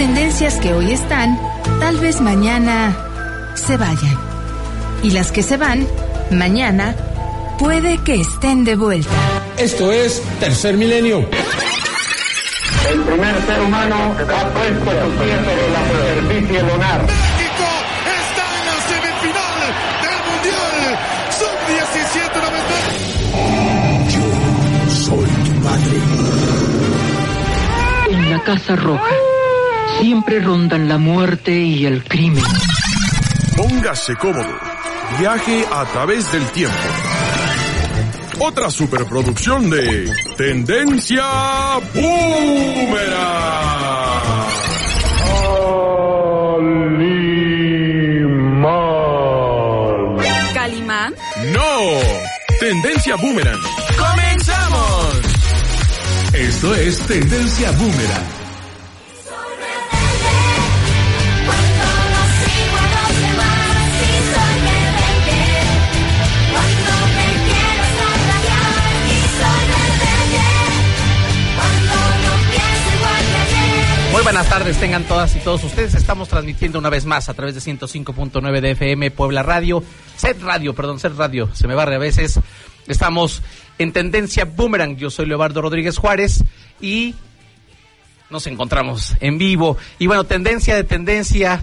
tendencias que hoy están, tal vez mañana se vayan. Y las que se van, mañana, puede que estén de vuelta. Esto es Tercer Milenio. El primer ser humano ha puesto su pie sobre la superficie lunar. México está en la semifinal del Mundial Sub-17 Soy tu padre. En la Casa Roja siempre rondan la muerte y el crimen. Póngase cómodo. Viaje a través del tiempo. Otra superproducción de Tendencia Boomerang. Calimán. No, Tendencia Boomerang. ¡Comenzamos! Esto es Tendencia Boomerang. Muy buenas tardes, tengan todas y todos ustedes. Estamos transmitiendo una vez más a través de 105.9 de FM Puebla Radio, Set Radio, perdón, Set Radio, se me barre a veces. Estamos en Tendencia Boomerang. Yo soy Leobardo Rodríguez Juárez y nos encontramos en vivo. Y bueno, tendencia de tendencia,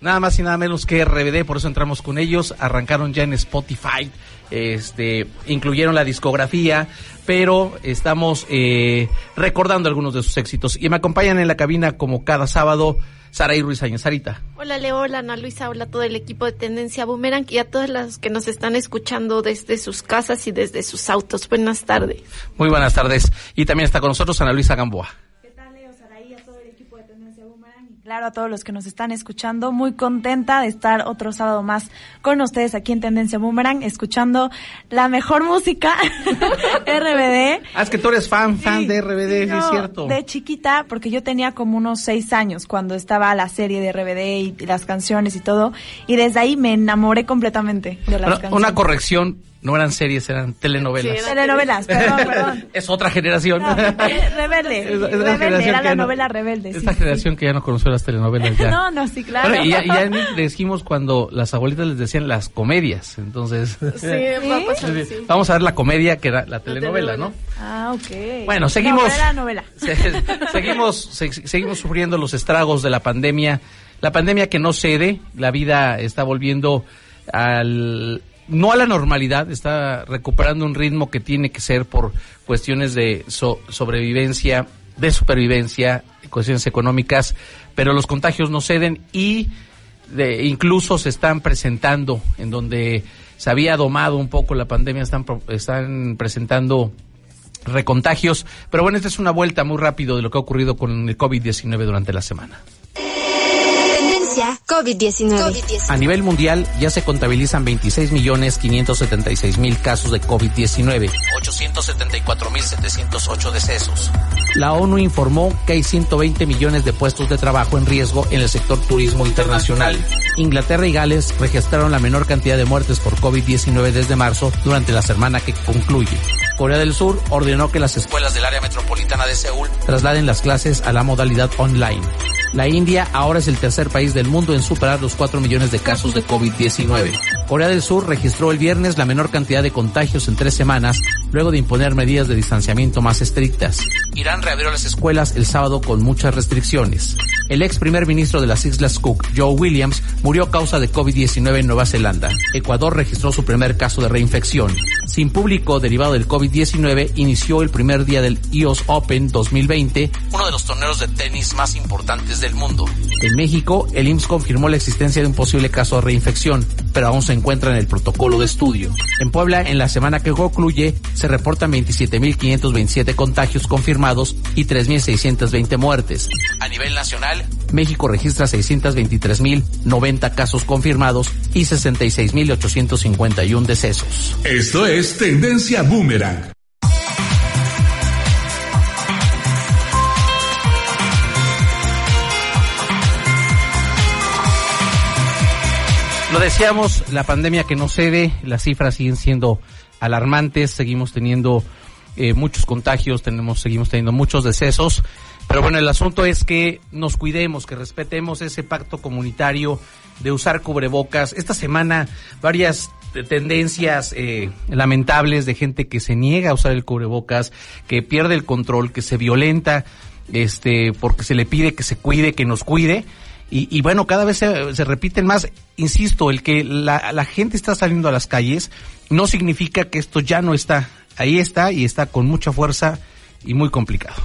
nada más y nada menos que RBD, por eso entramos con ellos. Arrancaron ya en Spotify, este, incluyeron la discografía, pero estamos eh, recordando algunos de sus éxitos. Y me acompañan en la cabina como cada sábado. Saraí Ruiz Áñez, Sarita. Hola Leo, hola Ana Luisa, hola a todo el equipo de Tendencia Boomerang y a todas las que nos están escuchando desde sus casas y desde sus autos. Buenas tardes. Muy buenas tardes. Y también está con nosotros Ana Luisa Gamboa. ¿Qué tal, Leo, Saraí, a todo el equipo de Tendencia Boomerang? Y claro, a todos los que nos están escuchando, muy contenta de estar otro sábado más con ustedes aquí en Tendencia Boomerang, escuchando la mejor música, RBD. Ah, es que tú eres fan, fan de RBD, es cierto. De chiquita, porque yo tenía como unos seis años cuando estaba la serie de RBD y las canciones y todo, y desde ahí me enamoré completamente de las canciones. una corrección, no eran series, eran telenovelas. Sí, Telenovelas, perdón, perdón. es otra generación. No, rebelde, Es- es la rebelde, era la ya no- novela rebelde. Esta sí, generación que ya no conoció las telenovelas ya. No, no, sí, claro. Bueno, y ya, y ya dijimos cuando las abuelitas les decían las comedias, entonces Sí, va a pasar, sí. vamos a ver la comedia que era la telenovela, ¿no? Ah, ok. Bueno, seguimos. Novela, novela. Se- seguimos, se- seguimos sufriendo los estragos de la pandemia. La pandemia que no cede, la vida está volviendo al no a la normalidad, está recuperando un ritmo que tiene que ser por cuestiones de so- sobrevivencia, de supervivencia, cuestiones económicas, pero los contagios no ceden y de- incluso se están presentando en donde se había domado un poco la pandemia, están, están presentando recontagios. Pero bueno, esta es una vuelta muy rápido de lo que ha ocurrido con el COVID-19 durante la semana. Tendencia COVID-19. A nivel mundial ya se contabilizan 26 millones 576 mil casos de COVID-19, 874 mil 708 decesos. La ONU informó que hay 120 millones de puestos de trabajo en riesgo en el sector turismo internacional. Inglaterra y Gales registraron la menor cantidad de muertes por COVID-19 desde marzo durante la semana que concluye. Corea del Sur ordenó que las escuelas del área metropolitana de Seúl trasladen las clases a la modalidad online. La India ahora es el tercer país del mundo en superar los 4 millones de casos de COVID-19. Corea del Sur registró el viernes la menor cantidad de contagios en tres semanas, luego de imponer medidas de distanciamiento más estrictas. Irán reabrió las escuelas el sábado con muchas restricciones. El ex primer ministro de las Islas Cook, Joe Williams, murió a causa de COVID-19 en Nueva Zelanda. Ecuador registró su primer caso de reinfección. Sin público derivado del COVID-19, inició el primer día del EOS Open 2020, uno de los torneos de tenis más importantes del mundo. En México, el IMSS confirmó la existencia de un posible caso de reinfección, pero aún se encuentra en el protocolo de estudio. En Puebla, en la semana que concluye, se reportan 27.527 contagios confirmados y 3.620 muertes. A nivel nacional, México registra 623.090 casos confirmados y 66.851 decesos. Esto es Tendencia Boomerang. Lo decíamos, la pandemia que no cede, las cifras siguen siendo alarmantes, seguimos teniendo eh, muchos contagios, tenemos, seguimos teniendo muchos decesos Pero bueno, el asunto es que nos cuidemos, que respetemos ese pacto comunitario de usar cubrebocas. Esta semana varias tendencias eh, lamentables de gente que se niega a usar el cubrebocas, que pierde el control, que se violenta, este, porque se le pide que se cuide, que nos cuide. Y, bueno, cada vez se, repiten más. Insisto, el que la, la gente está saliendo a las calles no significa que esto ya no está. Ahí está y está con mucha fuerza y muy complicado.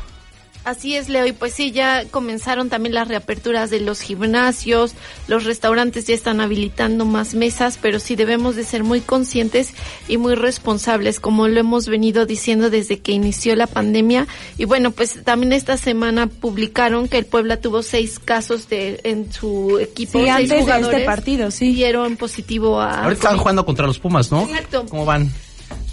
Así es, Leo. Y pues sí, ya comenzaron también las reaperturas de los gimnasios, los restaurantes ya están habilitando más mesas, pero sí debemos de ser muy conscientes y muy responsables, como lo hemos venido diciendo desde que inició la pandemia. Y bueno, pues también esta semana publicaron que el Puebla tuvo seis casos de en su equipo. Sí, seis antes de este partido, sí. Dieron positivo a. Ahorita están jugando contra los Pumas, ¿no? Exacto. ¿Cómo van?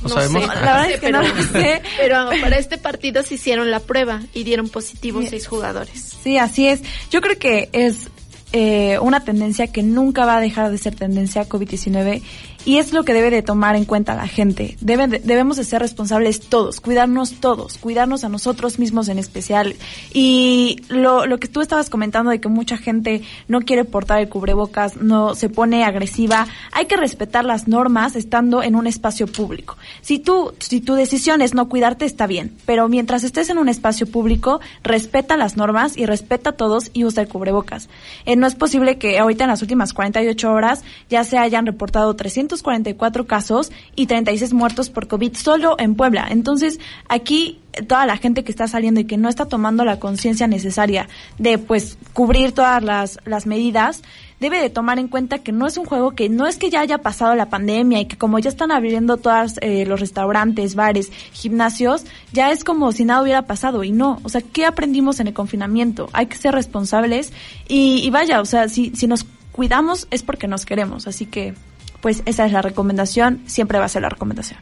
No sabemos? sé, La verdad es que pero, no lo sé. pero para este partido se hicieron la prueba y dieron positivo seis jugadores. Sí, así es. Yo creo que es eh, una tendencia que nunca va a dejar de ser tendencia COVID-19 y es lo que debe de tomar en cuenta la gente. Deben de- debemos de ser responsables todos, cuidarnos todos, cuidarnos a nosotros mismos en especial. Y lo, lo que tú estabas comentando de que mucha gente no quiere portar el cubrebocas, no se pone agresiva, hay que respetar las normas estando en un espacio público. Si tú, si tu decisión es no cuidarte, está bien, pero mientras estés en un espacio público, respeta las normas y respeta a todos y usa el cubrebocas. Eh, no es posible que ahorita en las últimas 48 horas ya se hayan reportado 344 casos y 36 muertos por COVID solo en Puebla. Entonces, aquí eh, toda la gente que está saliendo y que no está tomando la conciencia necesaria de pues cubrir todas las, las medidas, debe de tomar en cuenta que no es un juego que no es que ya haya pasado la pandemia y que como ya están abriendo todos los restaurantes, bares, gimnasios, ya es como si nada hubiera pasado y no, o sea, ¿qué aprendimos en el confinamiento? Hay que ser responsables y, y vaya, o sea, si, si nos cuidamos es porque nos queremos, así que pues esa es la recomendación, siempre va a ser la recomendación.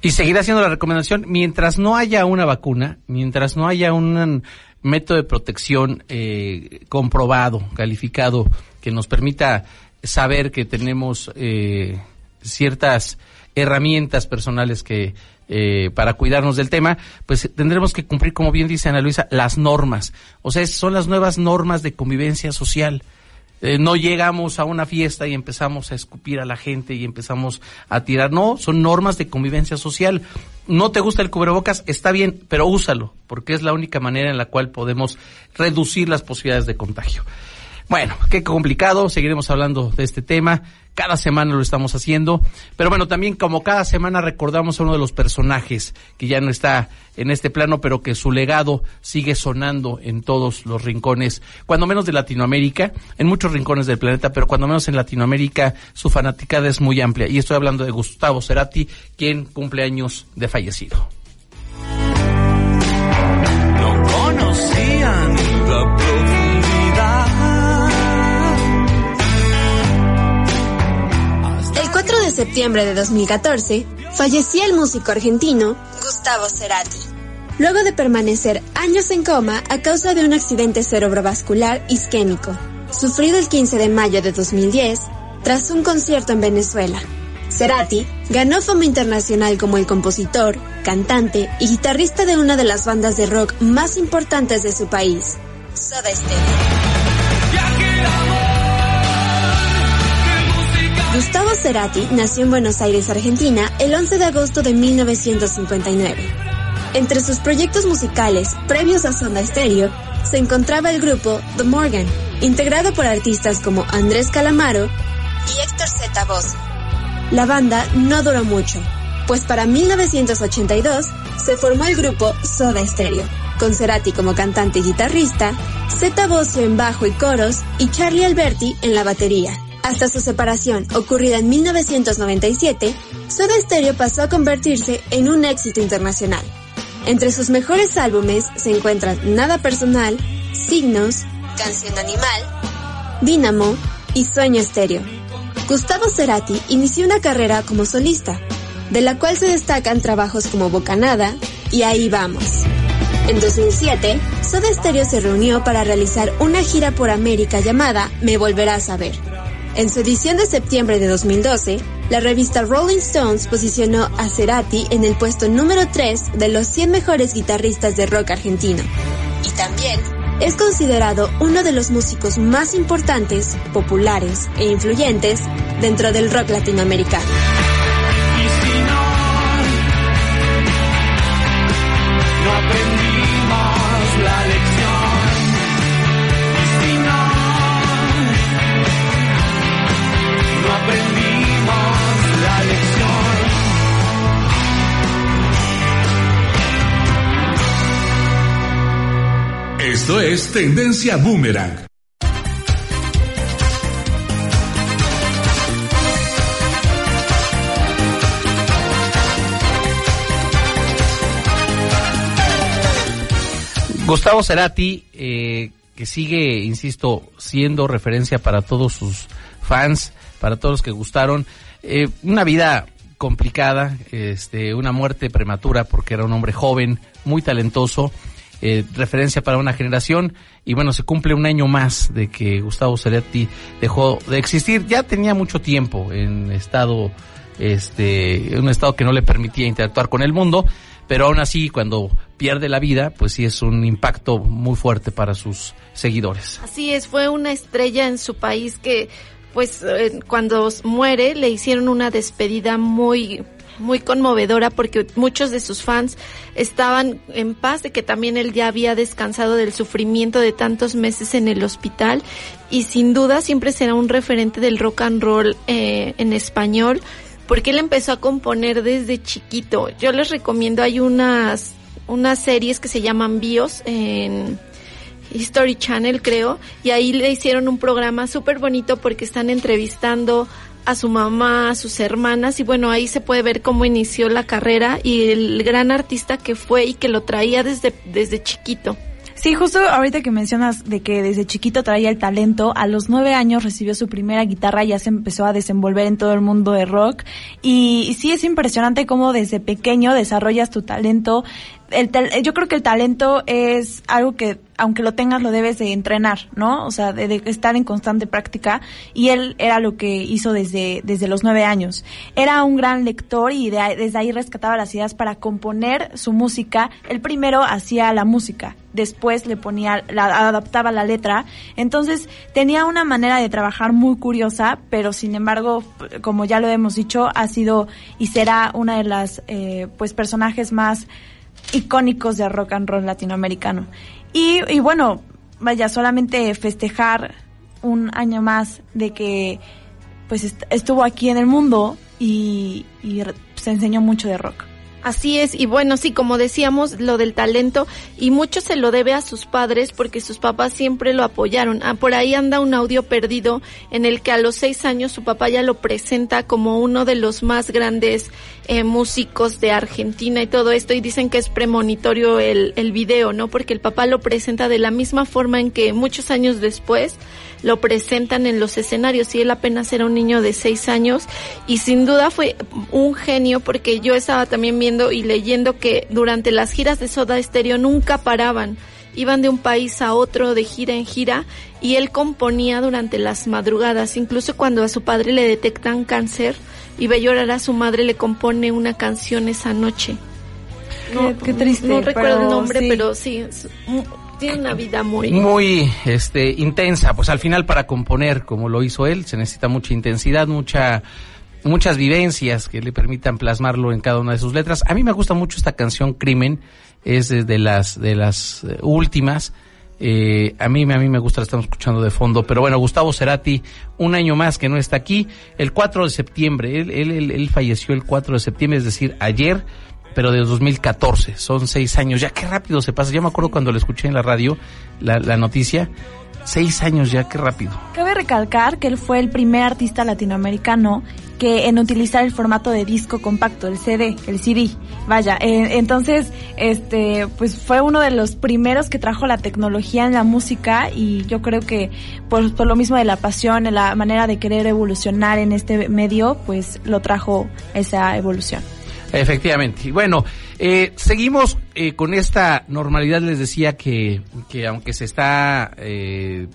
Y seguirá siendo la recomendación mientras no haya una vacuna, mientras no haya un método de protección eh, comprobado, calificado, que nos permita saber que tenemos eh, ciertas herramientas personales que eh, para cuidarnos del tema, pues tendremos que cumplir, como bien dice Ana Luisa, las normas. O sea, son las nuevas normas de convivencia social. Eh, no llegamos a una fiesta y empezamos a escupir a la gente y empezamos a tirar. No, son normas de convivencia social. No te gusta el cubrebocas, está bien, pero úsalo, porque es la única manera en la cual podemos reducir las posibilidades de contagio. Bueno, qué complicado, seguiremos hablando de este tema. Cada semana lo estamos haciendo. Pero bueno, también como cada semana recordamos a uno de los personajes que ya no está en este plano, pero que su legado sigue sonando en todos los rincones, cuando menos de Latinoamérica, en muchos rincones del planeta, pero cuando menos en Latinoamérica su fanaticada es muy amplia. Y estoy hablando de Gustavo Cerati, quien cumple años de fallecido. Septiembre de 2014, fallecía el músico argentino Gustavo Cerati. Luego de permanecer años en coma a causa de un accidente cerebrovascular isquémico, sufrido el 15 de mayo de 2010 tras un concierto en Venezuela. Cerati ganó fama internacional como el compositor, cantante y guitarrista de una de las bandas de rock más importantes de su país, Soda Stereo. Gustavo Cerati nació en Buenos Aires, Argentina, el 11 de agosto de 1959. Entre sus proyectos musicales previos a Sonda Stereo se encontraba el grupo The Morgan, integrado por artistas como Andrés Calamaro y Héctor Z. Bossi. La banda no duró mucho, pues para 1982 se formó el grupo Soda Stereo, con Cerati como cantante y guitarrista, Z. Bosio en bajo y coros y Charlie Alberti en la batería. Hasta su separación, ocurrida en 1997, Soda Stereo pasó a convertirse en un éxito internacional. Entre sus mejores álbumes se encuentran Nada Personal, Signos, Canción Animal, Dínamo y Sueño Estéreo. Gustavo Cerati inició una carrera como solista, de la cual se destacan trabajos como Bocanada y Ahí Vamos. En 2007, Soda Stereo se reunió para realizar una gira por América llamada Me Volverás a Ver. En su edición de septiembre de 2012, la revista Rolling Stones posicionó a Cerati en el puesto número 3 de los 100 mejores guitarristas de rock argentino. Y también es considerado uno de los músicos más importantes, populares e influyentes dentro del rock latinoamericano. Esto es Tendencia Boomerang. Gustavo Cerati, eh, que sigue, insisto, siendo referencia para todos sus fans, para todos los que gustaron. Eh, una vida complicada, este, una muerte prematura porque era un hombre joven, muy talentoso, eh, referencia para una generación y bueno, se cumple un año más de que Gustavo Cerati dejó de existir. Ya tenía mucho tiempo en estado, este, un estado que no le permitía interactuar con el mundo, pero aún así cuando pierde la vida, pues sí es un impacto muy fuerte para sus seguidores. Así es, fue una estrella en su país que pues eh, cuando muere le hicieron una despedida muy muy conmovedora porque muchos de sus fans estaban en paz de que también él ya había descansado del sufrimiento de tantos meses en el hospital y sin duda siempre será un referente del rock and roll eh, en español porque él empezó a componer desde chiquito. Yo les recomiendo, hay unas, unas series que se llaman Bios en History Channel, creo, y ahí le hicieron un programa súper bonito porque están entrevistando a su mamá, a sus hermanas, y bueno, ahí se puede ver cómo inició la carrera y el gran artista que fue y que lo traía desde, desde chiquito. Sí, justo ahorita que mencionas de que desde chiquito traía el talento, a los nueve años recibió su primera guitarra y ya se empezó a desenvolver en todo el mundo de rock. Y, y sí es impresionante cómo desde pequeño desarrollas tu talento. El yo creo que el talento es algo que aunque lo tengas lo debes de entrenar, ¿no? O sea, de, de estar en constante práctica y él era lo que hizo desde, desde los nueve años. Era un gran lector y de desde ahí rescataba las ideas para componer su música. Él primero hacía la música, después le ponía, la, adaptaba la letra. Entonces tenía una manera de trabajar muy curiosa, pero sin embargo, como ya lo hemos dicho, ha sido y será una de las eh, pues personajes más icónicos de rock and roll latinoamericano. Y, y bueno, vaya, solamente festejar un año más de que pues est- estuvo aquí en el mundo y, y se enseñó mucho de rock. Así es, y bueno, sí, como decíamos, lo del talento, y mucho se lo debe a sus padres porque sus papás siempre lo apoyaron. Ah, por ahí anda un audio perdido en el que a los seis años su papá ya lo presenta como uno de los más grandes eh, músicos de Argentina y todo esto, y dicen que es premonitorio el, el video, ¿no? Porque el papá lo presenta de la misma forma en que muchos años después lo presentan en los escenarios y él apenas era un niño de seis años y sin duda fue un genio porque yo estaba también viendo y leyendo que durante las giras de Soda Stereo nunca paraban iban de un país a otro de gira en gira y él componía durante las madrugadas incluso cuando a su padre le detectan cáncer y ve llorar a su madre le compone una canción esa noche. Qué- qué triste, no recuerdo pero el nombre sí. pero sí tiene una vida muy muy este intensa. Pues al final para componer como lo hizo él se necesita mucha intensidad mucha muchas vivencias que le permitan plasmarlo en cada una de sus letras. A mí me gusta mucho esta canción Crimen. Es de de las de las eh, últimas eh, a mí a mí me gusta la estamos escuchando de fondo pero bueno Gustavo Cerati un año más que no está aquí. El 4 de septiembre él él, él, él falleció el 4 de septiembre es decir ayer pero de 2014, son seis años, ya qué rápido se pasa, ya me acuerdo cuando lo escuché en la radio, la, la noticia, seis años ya, qué rápido. Cabe recalcar que él fue el primer artista latinoamericano que en utilizar el formato de disco compacto, el CD, el CD. Vaya, eh, entonces, este, pues fue uno de los primeros que trajo la tecnología en la música y yo creo que por, por lo mismo de la pasión, la manera de querer evolucionar en este medio, pues lo trajo esa evolución. Efectivamente. Bueno, eh, seguimos eh, con esta normalidad. Les decía que, que aunque se está eh,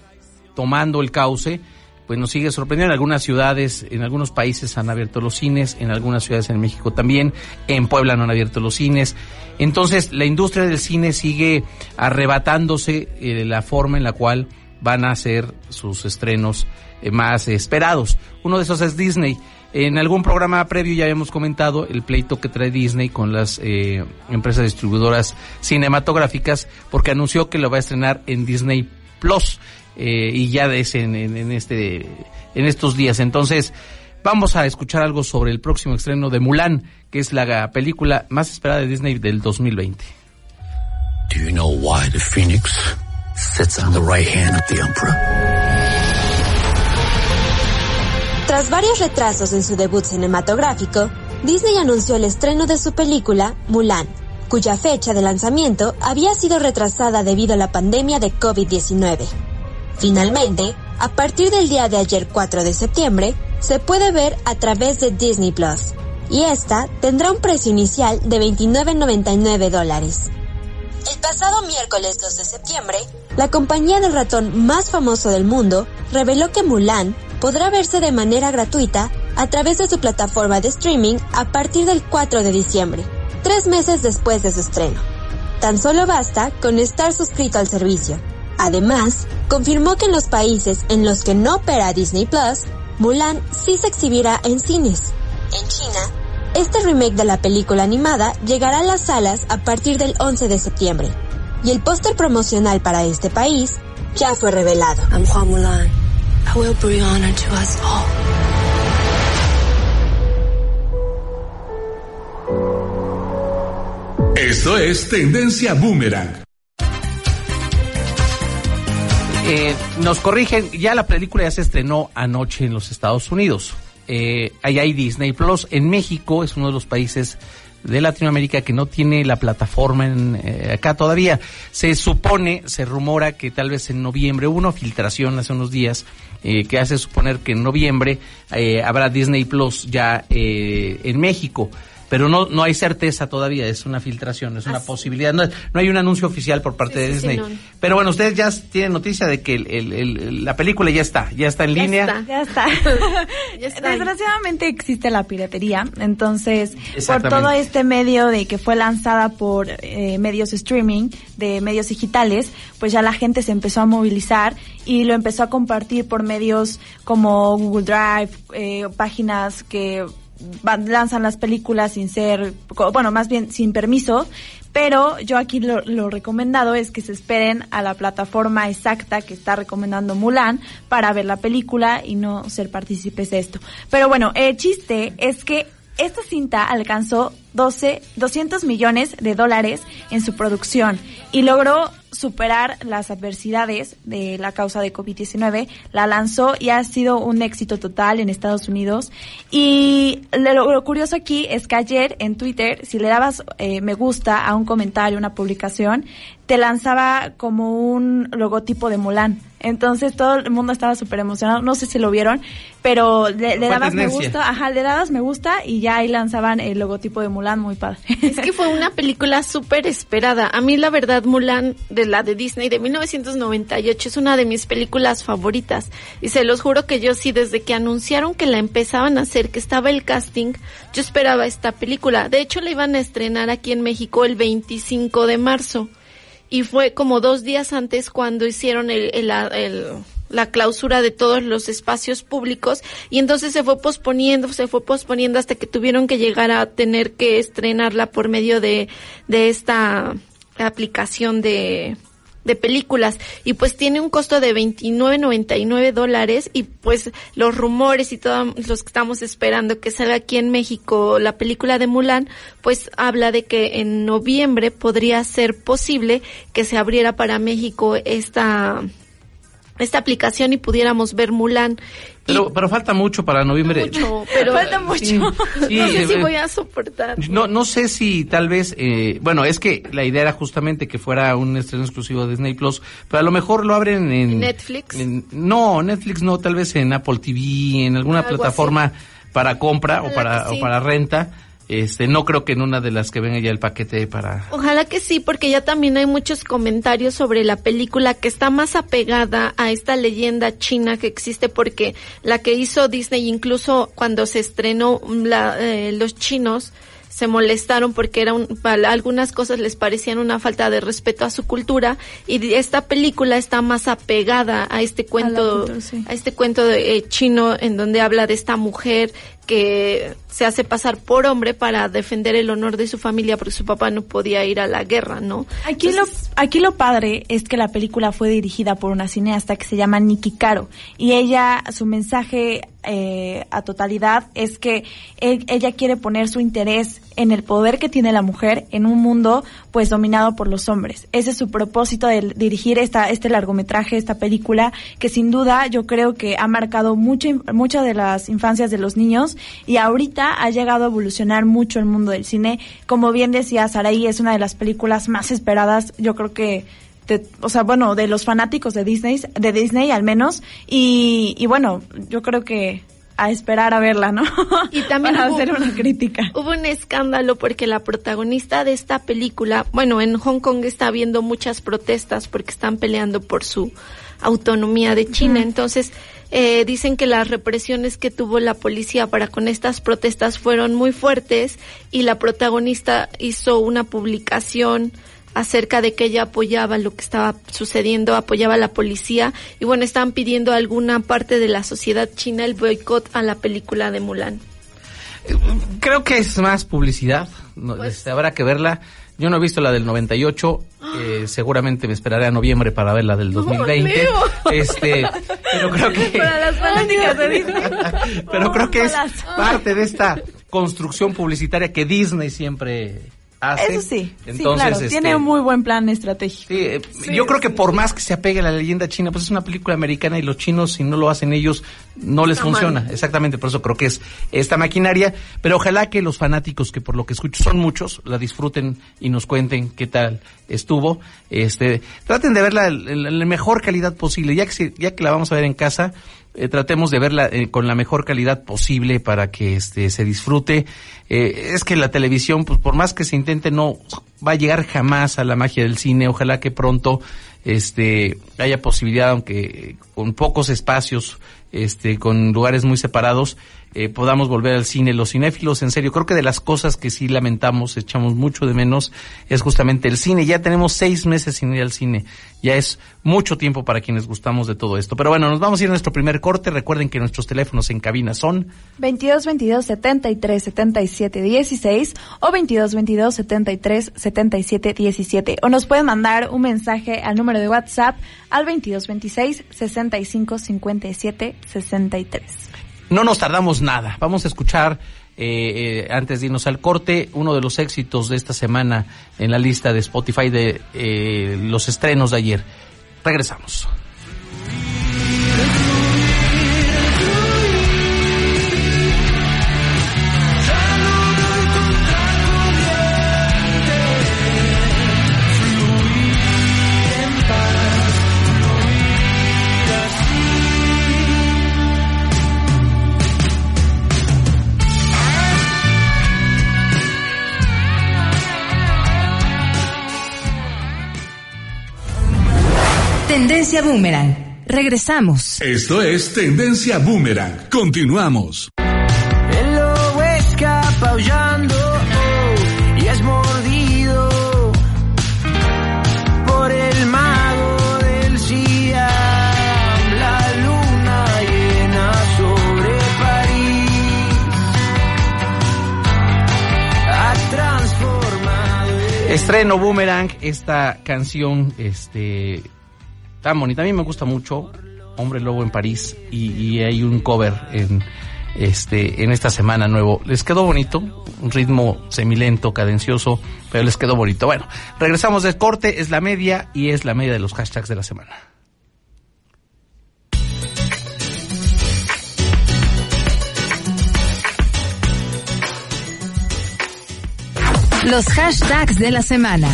tomando el cauce, pues nos sigue sorprendiendo. En algunas ciudades, en algunos países han abierto los cines, en algunas ciudades en México también, en Puebla no han abierto los cines. Entonces, la industria del cine sigue arrebatándose eh, la forma en la cual van a ser sus estrenos eh, más esperados. Uno de esos es Disney. En algún programa previo ya habíamos comentado el pleito que trae Disney con las eh, empresas distribuidoras cinematográficas porque anunció que lo va a estrenar en Disney Plus eh, y ya es en, este en estos días. Entonces vamos a escuchar algo sobre el próximo estreno de Mulan, que es la película más esperada de Disney del 2020. Do you know why the phoenix sits on the right hand of the emperor? Tras varios retrasos en su debut cinematográfico, Disney anunció el estreno de su película Mulan, cuya fecha de lanzamiento había sido retrasada debido a la pandemia de COVID-19. Finalmente, a partir del día de ayer 4 de septiembre, se puede ver a través de Disney Plus, y esta tendrá un precio inicial de 29.99 dólares. El pasado miércoles 2 de septiembre, la compañía del ratón más famoso del mundo reveló que Mulan podrá verse de manera gratuita a través de su plataforma de streaming a partir del 4 de diciembre, tres meses después de su estreno. Tan solo basta con estar suscrito al servicio. Además, confirmó que en los países en los que no opera Disney Plus, Mulan sí se exhibirá en cines. En China, este remake de la película animada llegará a las salas a partir del 11 de septiembre. Y el póster promocional para este país ya fue revelado. I will bring honor to us all. Esto es Tendencia Boomerang. Eh, nos corrigen, ya la película ya se estrenó anoche en los Estados Unidos. Eh, allá hay Disney Plus. En México es uno de los países de Latinoamérica que no tiene la plataforma en, eh, acá todavía. Se supone, se rumora que tal vez en noviembre, hubo una filtración hace unos días eh, que hace suponer que en noviembre eh, habrá Disney Plus ya eh, en México pero no no hay certeza todavía, es una filtración, es una Así. posibilidad, no, no hay un anuncio oficial por parte Sí, de sí, Disney. sí, no. Pero bueno, ustedes ya tienen noticia de que el- el- el- la película ya está, ya está en Ya línea. está. Ya está. Ya está ahí. Desgraciadamente existe la piratería, entonces por todo este medio de que fue lanzada por eh, medios streaming, de medios digitales, pues ya la gente se empezó a movilizar y lo empezó a compartir por medios como Google Drive, eh, páginas que lanzan las películas sin ser, bueno, más bien sin permiso, pero yo aquí lo, lo recomendado es que se esperen a la plataforma exacta que está recomendando Mulan para ver la película y no ser partícipes de esto. Pero bueno, el chiste es que esta cinta alcanzó 12, 200 millones de dólares en su producción y logró superar las adversidades de la causa de COVID-19. La lanzó y ha sido un éxito total en Estados Unidos. Y lo, lo curioso aquí es que ayer en Twitter, si le dabas eh, me gusta a un comentario, una publicación, te lanzaba como un logotipo de Mulan. Entonces todo el mundo estaba súper emocionado. No sé si lo vieron, pero le, le dabas me gusta, ajá, le dabas me gusta y ya ahí lanzaban el logotipo de Mulan, muy padre. Es que fue una película súper esperada. A mí, la verdad, Mulan, de la de Disney de 1998, es una de mis películas favoritas. Y se los juro que yo sí, desde que anunciaron que la empezaban a hacer, que estaba el casting, yo esperaba esta película. De hecho, la iban a estrenar aquí en México el 25 de marzo. Y fue como dos días antes cuando hicieron el, el- la clausura de todos los espacios públicos. Y entonces se fue posponiendo, se fue posponiendo hasta que tuvieron que llegar a tener que estrenarla por medio de, de esta aplicación de, de películas y pues tiene un costo de 29.99 dólares y pues los rumores y todos los que estamos esperando que salga aquí en México la película de Mulan pues habla de que en noviembre podría ser posible que se abriera para México esta esta aplicación y pudiéramos ver Mulan Pero, pero falta mucho para noviembre. mucho, pero Falta mucho. Sí, sí, no sé si voy a soportar. No, no sé si tal vez, eh, bueno, es que la idea era justamente que fuera un estreno exclusivo de Disney Plus, pero a lo mejor lo abren en Netflix. en- no, Netflix no, tal vez en Apple TV, en alguna Algo plataforma para compra o Ojalá para sí. o para renta. Este, no creo que en una de las que venga ya el paquete para... Ojalá que sí, porque ya también hay muchos comentarios sobre la película que está más apegada a esta leyenda china que existe, porque la que hizo Disney, incluso cuando se estrenó la, eh, los chinos, se molestaron porque era un, algunas cosas les parecían una falta de respeto a su cultura y esta película está más apegada a este cuento a, cultura, sí. a este cuento de, eh, chino en donde habla de esta mujer que se hace pasar por hombre para defender el honor de su familia porque su papá no podía ir a la guerra, ¿no? Aquí Entonces, lo aquí lo padre es que la película fue dirigida por una cineasta que se llama Nikki Caro y ella su mensaje eh, a totalidad es que él, ella quiere poner su interés en el poder que tiene la mujer en un mundo pues dominado por los hombres. Ese es su propósito de dirigir esta este largometraje, esta película que sin duda yo creo que ha marcado mucho muchas de las infancias de los niños y ahorita ha llegado a evolucionar mucho el mundo del cine. Como bien decía Saraí, es una de las películas más esperadas, yo creo que de, o sea, bueno, de los fanáticos de Disney, de Disney al menos, y, y bueno, yo creo que a esperar a verla, ¿no? Y también Para hubo, hacer una crítica. Hubo un escándalo porque la protagonista de esta película, bueno, en Hong Kong está habiendo muchas protestas porque están peleando por su autonomía de China, uh -huh. entonces eh, dicen que las represiones que tuvo la policía para con estas protestas fueron muy fuertes y la protagonista hizo una publicación acerca de que ella apoyaba lo que estaba sucediendo, apoyaba a la policía y bueno, estaban pidiendo a alguna parte de la sociedad china el boicot a la película de Mulan. Creo que es más publicidad, no, pues, este, habrá que verla. Yo no he visto la del 98, eh, seguramente me esperaré a noviembre para ver la del 2020. Oh, este, pero creo que para las fanáticas de Disney. pero creo que es parte de esta construcción publicitaria que Disney siempre hace. Eso sí, Entonces, sí, claro, este, tiene un muy buen plan estratégico. Sí, eh, sí, yo creo que por más que se apegue a la leyenda china, pues es una película americana y los chinos, si no lo hacen ellos, no les Está funciona. mal. Exactamente, por eso creo que es esta maquinaria. Pero ojalá que los fanáticos, que por lo que escucho son muchos, la disfruten y nos cuenten qué tal estuvo. Este, traten de verla en la mejor calidad posible, ya que, se- ya que la vamos a ver en casa. Eh, tratemos de verla eh, con la mejor calidad posible para que este se disfrute. Eh, es que la televisión, pues por más que se intente, no va a llegar jamás a la magia del cine. Ojalá que pronto este haya posibilidad, aunque con pocos espacios, este, con lugares muy separados, eh, podamos volver al cine. Los cinéfilos, en serio, creo que de las cosas que sí lamentamos, echamos mucho de menos, es justamente el cine. Ya tenemos seis meses sin ir al cine. Ya es mucho tiempo para quienes gustamos de todo esto. Pero bueno, nos vamos a ir a nuestro primer corte. Recuerden que nuestros teléfonos en cabina son 22 22 73 77 16 o 22 22 73 77 17 o nos pueden mandar un mensaje al número de WhatsApp al 22 26 65 57 63. No nos tardamos nada. Vamos a escuchar, eh, eh, antes de irnos al corte, uno de los éxitos de esta semana en la lista de Spotify de eh, los estrenos de ayer. Regresamos. Tendencia Boomerang. Regresamos. Esto es Tendencia Boomerang. Continuamos. El lobo escapa aullando oh, y es mordido por el mago del Siam. La luna llena sobre París ha transformado. el- Estreno Boomerang, esta canción, este, tan bonita. A me gusta mucho, Hombre Lobo en París, y, y hay un cover en, este, en esta semana nuevo. Les quedó bonito, un ritmo semilento, cadencioso, pero les quedó bonito. Bueno, regresamos del corte, es la media y es la media de los hashtags de la semana. Los hashtags de la semana.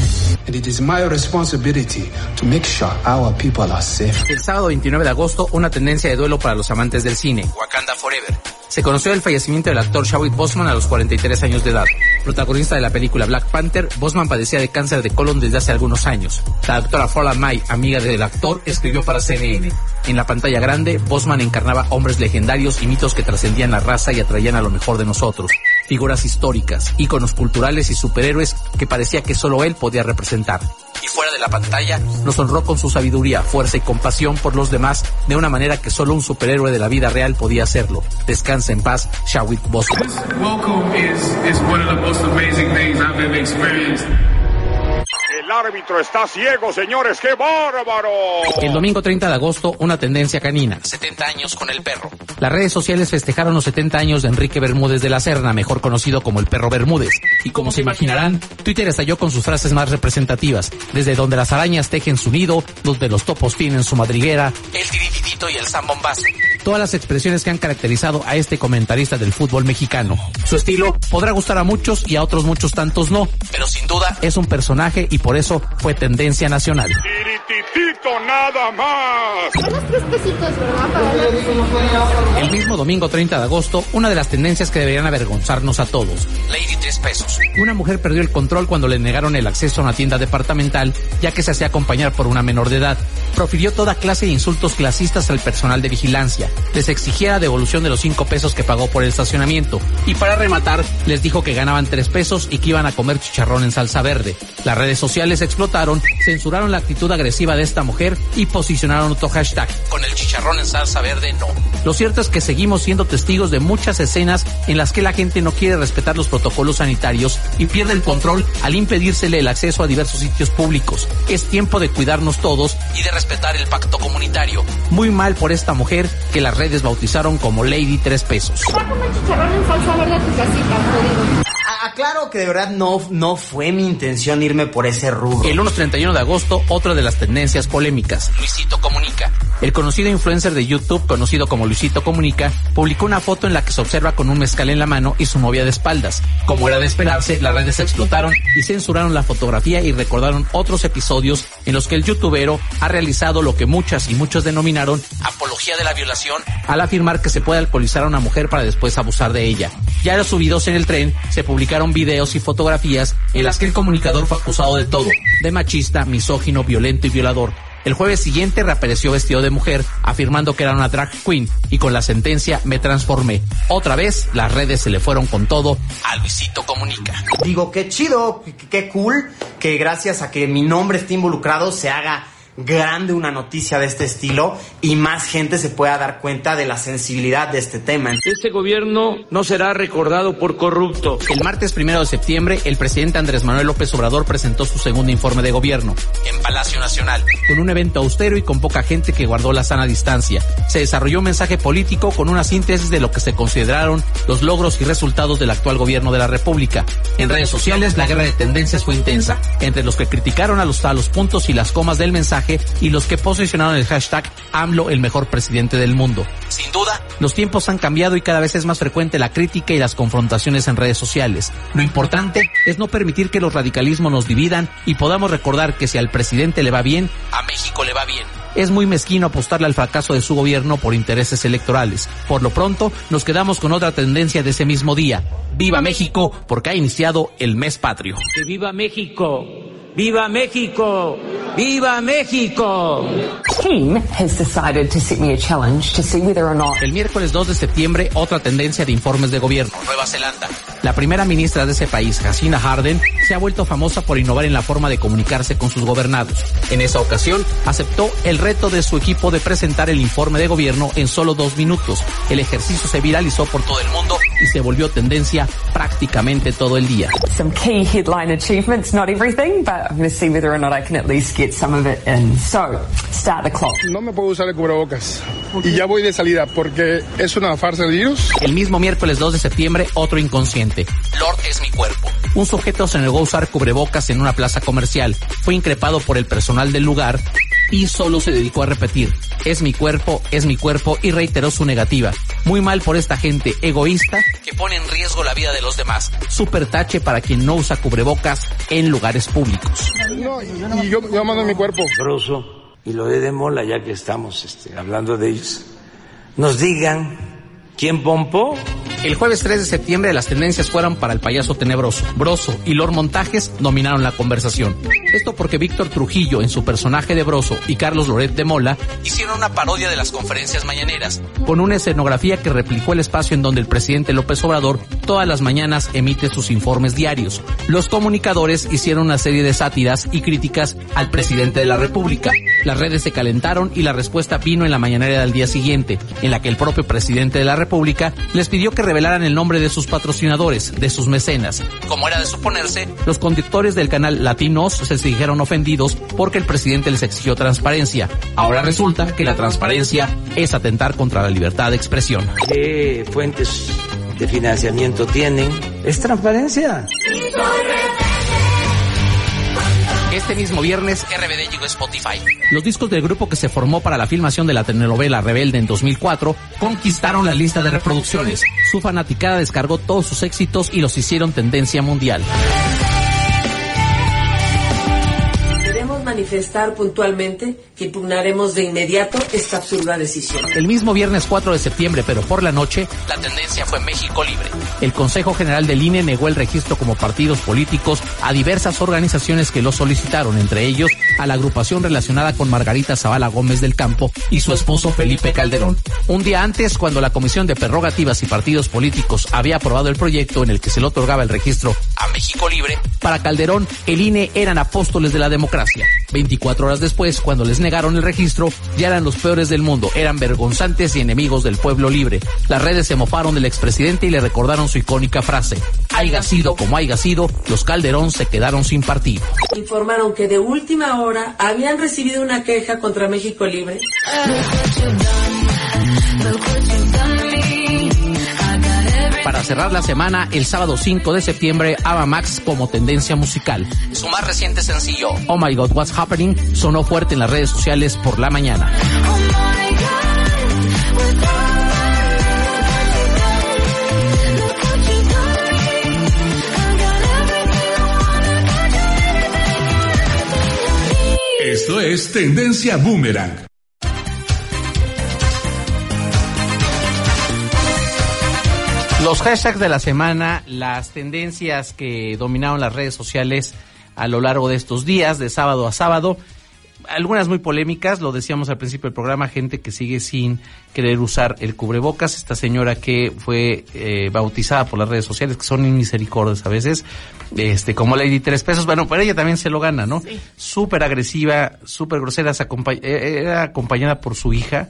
and it is my responsibility to make sure our people are safe. El sábado 29 de agosto, una tendencia de duelo para los amantes del cine, Wakanda Forever. Se conoció el fallecimiento del actor Chadwick Boseman a los 43 años de edad. Protagonista de la película Black Panther, Boseman padecía de cáncer de colon desde hace algunos años. La doctora Frola May, amiga del actor, escribió para CNN. En la pantalla grande, Bosman encarnaba hombres legendarios y mitos que trascendían la raza y atraían a lo mejor de nosotros. Figuras históricas, íconos culturales y superhéroes que parecía que solo él podía representar. Y fuera de la pantalla, nos honró con su sabiduría, fuerza y compasión por los demás de una manera que solo un superhéroe de la vida real podía hacerlo. Descansa en paz, Chadwick Boseman. El árbitro está ciego, señores, qué bárbaro. El domingo 30 de agosto, una tendencia canina. 70 años con el perro. Las redes sociales festejaron los 70 años de Enrique Bermúdez de la Serna, mejor conocido como el perro Bermúdez. Y como se imaginarán, Twitter estalló con sus frases más representativas, desde donde las arañas tejen su nido, donde los topos tienen su madriguera, el tirititito y el zambombazo. Todas las expresiones que han caracterizado a este comentarista del fútbol mexicano. Su estilo podrá gustar a muchos y a otros muchos tantos no, pero sin duda es un personaje y por eso fue tendencia nacional. Tirititito nada más. El mismo domingo 30 de agosto, una de las tendencias que deberían avergonzarnos a todos. Lady 3 pesos. Una mujer perdió el control cuando le negaron el acceso a una tienda departamental, ya que se hacía acompañar por una menor de edad. Profirió toda clase de insultos clasistas al personal de vigilancia. Les exigía la devolución de los 5 pesos que pagó por el estacionamiento. Y para rematar, les dijo que ganaban 3 pesos y que iban a comer chicharrón en salsa verde. Las redes sociales explotaron, censuraron la actitud agresiva de esta mujer y posicionaron otro hashtag. Con el chicharrón en salsa verde, no. Lo cierto es que seguimos siendo testigos de muchas escenas en las que la gente no quiere respetar los protocolos sanitarios y pierde el control al impedírsele el acceso a diversos sitios públicos. Es tiempo de cuidarnos todos y de respetar el pacto comunitario. Muy mal por esta mujer que las redes bautizaron como Lady Tres Pesos. Aclaro que de verdad no, no fue mi intención irme por ese rubro. El lunes 31 de agosto, otra de las tendencias polémicas. Luisito Comunica. El conocido influencer de YouTube, conocido como Luisito Comunica, publicó una foto en la que se observa con un mezcal en la mano y su novia de espaldas. Como era de esperarse, las redes explotaron y censuraron la fotografía y recordaron otros episodios en los que el youtubero ha realizado lo que muchas y muchos denominaron apología de la violación al afirmar que se puede alcoholizar a una mujer para después abusar de ella. Ya los subidos en el tren se publicaron videos y fotografías en las que el comunicador fue acusado de todo, de machista, misógino, violento y violador. El jueves siguiente reapareció vestido de mujer, afirmando que era una drag queen, y con la sentencia me transformé. Otra vez, las redes se le fueron con todo a Luisito Comunica. Digo, qué chido, qué, cool que gracias a que mi nombre esté involucrado se haga grande una noticia de este estilo y más gente se pueda dar cuenta de la sensibilidad de este tema. Este gobierno no será recordado por corrupto. El martes primero de septiembre, el presidente Andrés Manuel López Obrador presentó su segundo informe de gobierno en Palacio Nacional, con un evento austero y con poca gente que guardó la sana distancia. Se desarrolló un mensaje político con una síntesis de lo que se consideraron los logros y resultados del actual gobierno de la República. En redes sociales, la guerra de tendencias fue intensa, entre los que criticaron a los, a los puntos y las comas del mensaje y los que posicionaron el hashtag AMLO el mejor presidente del mundo. Sin duda, los tiempos han cambiado y cada vez es más frecuente la crítica y las confrontaciones en redes sociales. Lo importante es no permitir que los radicalismos nos dividan y podamos recordar que si al presidente le va bien, a México le va bien. Es muy mezquino apostarle al fracaso de su gobierno por intereses electorales. Por lo pronto, nos quedamos con otra tendencia de ese mismo día. ¡Viva México! Porque ha iniciado el mes patrio. ¡Que viva México! ¡Viva México! ¡Viva México! Team has decided to set me a challenge to see whether or not El miércoles 2 de septiembre, otra tendencia de informes de gobierno. Nueva Zelanda. La primera ministra de ese país, Jacinda Harden, se ha vuelto famosa por innovar en la forma de comunicarse con sus gobernados. En esa ocasión, aceptó el reto de su equipo de presentar el informe de gobierno en solo dos minutos. El ejercicio se viralizó por todo el mundo y se volvió tendencia prácticamente todo el día. some key headline achievements, not everything, but I'm going to see whether or not I can at least get some of it in. So, start the clock. No me puedo usar el cubrebocas. Y ya voy de salida porque es una farsa el virus. El mismo miércoles 2 de septiembre, otro inconsciente. Lord es mi cuerpo. Un sujeto se negó a usar cubrebocas en una plaza comercial. Fue increpado por el personal del lugar y solo se dedicó a repetir, es mi cuerpo, es mi cuerpo y reiteró su negativa. Muy mal por esta gente egoísta que pone en riesgo la vida de los demás. Super tache para quien no usa cubrebocas en lugares públicos. No, y yo, yo mando mi cuerpo. Broso y lo de Mola, ya que estamos este, hablando de ellos, nos digan quién pompó. El jueves 3 de septiembre las tendencias fueron para el payaso tenebroso. Broso y Lord Montajes dominaron la conversación. Esto porque Víctor Trujillo en su personaje de Broso y Carlos Loret de Mola hicieron una parodia de las conferencias mañaneras, con una escenografía que replicó el espacio en donde el presidente López Obrador todas las mañanas emite sus informes diarios. Los comunicadores hicieron una serie de sátiras y críticas al presidente de la República. Las redes se calentaron y la respuesta vino en la mañanera del día siguiente, en la que el propio presidente de la República les pidió que revelaran el nombre de sus patrocinadores, de sus mecenas. Como era de suponerse, los conductores del canal Latinos se dijeron ofendidos porque el presidente les exigió transparencia. Ahora resulta que la transparencia es atentar contra la libertad de expresión. ¿Qué fuentes de financiamiento tienen? ¿Es transparencia? Este mismo viernes, RBD llegó a Spotify. Los discos del grupo que se formó para la filmación de la telenovela Rebelde en 2004 conquistaron la lista de reproducciones. Su fanaticada descargó todos sus éxitos y los hicieron tendencia mundial. Manifestar puntualmente que impugnaremos de inmediato esta absurda decisión. El mismo viernes 4 de septiembre, pero por la noche, la tendencia fue México Libre. El Consejo General del INE negó el registro como partidos políticos a diversas organizaciones que lo solicitaron, entre ellos a la agrupación relacionada con Margarita Zavala Gómez del Campo y su esposo Felipe Calderón. Un día antes, cuando la Comisión de Prerrogativas y Partidos Políticos había aprobado el proyecto en el que se le otorgaba el registro a México Libre, para Calderón el INE eran apóstoles de la democracia. 24 horas después, cuando les negaron el registro, ya eran los peores del mundo, eran vergonzantes y enemigos del pueblo libre. Las redes se mofaron del expresidente y le recordaron su icónica frase, haya sido como haya sido, los Calderón se quedaron sin partido. Informaron que de última hora habían recibido una queja contra México Libre. Para cerrar la semana, el sábado 5 de septiembre, Ava Max como tendencia musical. Su más reciente sencillo, Oh My God, What's Happening, sonó fuerte en las redes sociales por la mañana. Esto es Tendencia Boomerang. Los hashtags de la semana, las tendencias que dominaron las redes sociales a lo largo de estos días, de sábado a sábado. Algunas muy polémicas, lo decíamos al principio del programa, gente que sigue sin querer usar el cubrebocas. Esta señora que fue eh, bautizada por las redes sociales, que son inmisericordias a veces, este como Lady Tres Pesos, bueno, pero ella también se lo gana, ¿no? Súper agresiva, súper grosera, se eh, era acompañada por su hija.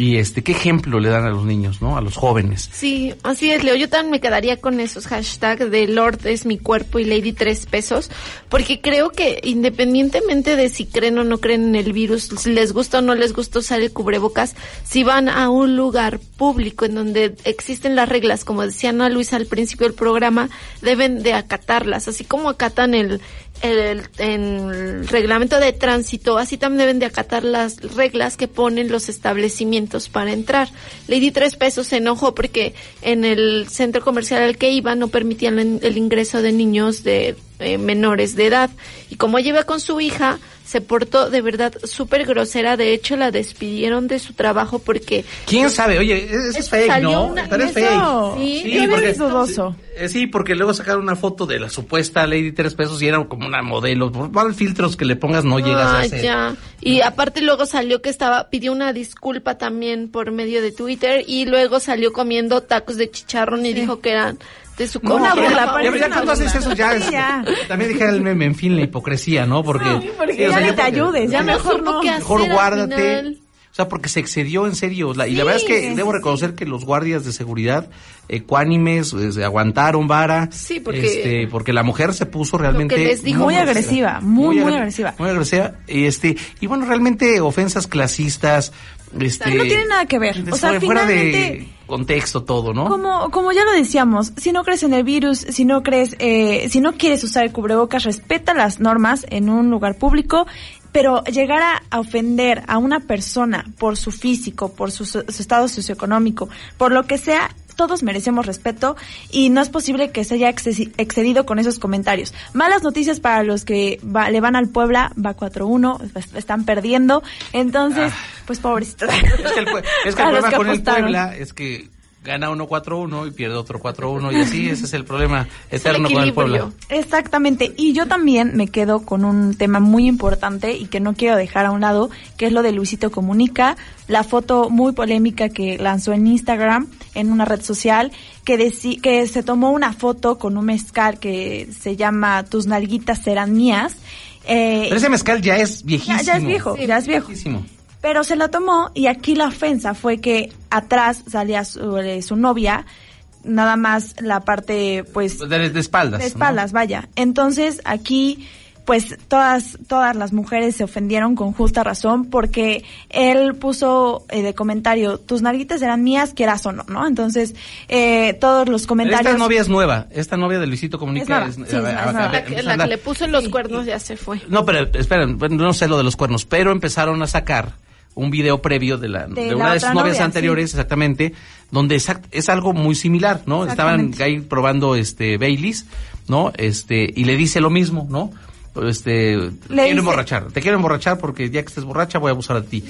Y este, ¿qué ejemplo le dan a los niños, no? A los jóvenes. Sí, así es, Leo. Yo también me quedaría con esos hashtags de Lord es mi cuerpo y Lady tres pesos, porque creo que independientemente de si creen o no creen en el virus, si les gusta o no les gusta usar el cubrebocas, si van a un lugar público en donde existen las reglas, como decía Ana Luisa al principio del programa, deben de acatarlas, así como acatan el, el, el reglamento de tránsito, así también deben de acatar las reglas que ponen los establecimientos para entrar. Lady Tres Pesos se enojó porque en el centro comercial al que iba no permitían el, ingreso de niños de eh, menores de edad. Y como iba con su hija, se portó de verdad súper grosera. De hecho, la despidieron de su trabajo porque... ¿Quién sabe? Oye, es, es fake, salió ¿no? una- Pero es eso, fake. sí, yo vi dudoso. Eh, Sí, porque luego sacaron una foto de la supuesta Lady Tres Pesos y era como una modelo. Por más filtros que le pongas no llegas a Ah, ser. ya. Y aparte luego salió que estaba, pidió una disculpa también por medio de Twitter y luego salió comiendo tacos de chicharrón y dijo que eran de su No, comida. ya, ya, ya cuando haces eso ya es, Sí, ya. también dijera el meme, en fin, la hipocresía, ¿no? Porque, porque sí, o ya sea, ni yo te ayudes, ya mejor no. qué Mejor guárdate. final. O sea, porque se excedió en serio. La- y la verdad es que Sí. debo reconocer que los guardias de seguridad ecuánimes eh, se aguantaron vara. Sí, porque- Este, porque la mujer se puso realmente les dijo- Muy agresiva, muy, muy agresiva. Muy agresiva. Y este, y bueno, realmente ofensas clasistas, este. No tiene nada que ver. O sea, fuera- fuera finalmente... de contexto todo, ¿no? Como, como ya lo decíamos, si no crees en el virus, si no crees, eh, si no quieres usar el cubrebocas, respeta las normas en un lugar público. pero llegar a, ofender a una persona por su físico, por su, su estado socioeconómico, por lo que sea, todos merecemos respeto y no es posible que se haya excedido con esos comentarios. Malas noticias para los que va- le van al Puebla, va 4-1, est- están perdiendo, entonces, pues pobrecitos. Ah. Es que el, es que el que con el. Puebla es que gana uno 4-1 y pierde otro 4-1 y así ese es el problema eterno con el Puebla. Exactamente, y yo también me quedo con un tema muy importante y que no quiero dejar a un lado, que es lo de Luisito Comunica, la foto muy polémica que lanzó en Instagram, en una red social, que, deci- que se tomó una foto con un mezcal que se llama Tus nalguitas serán mías. eh, Pero ese mezcal ya es viejísimo. ya, ya es viejo, ya es viejo. Viejísimo. Pero se la tomó y aquí la ofensa fue que atrás salía su, eh, su novia, nada más la parte, pues, De, de espaldas. de ¿no? espaldas, vaya. Entonces aquí, pues todas todas las mujeres se ofendieron con justa razón porque él puso eh, de comentario tus nalguitas eran mías, quieras o no, ¿no? Entonces eh, todos los comentarios. Esta novia es nueva. Esta novia de Luisito Comunica Es sí. La que, la anda- que le puso en los cuernos ya se fue. No, pero esperen, no sé lo de los cuernos, pero empezaron a sacar un video previo de, la, de, una de sus novias novia, anteriores, exactamente, donde exact- es algo muy similar, ¿no? Estaban ahí probando este Baileys, ¿no? Este, y le dice lo mismo, ¿no? Este, te quiero dice- emborrachar, te quiero emborrachar porque ya que estés borracha voy a abusar de ti.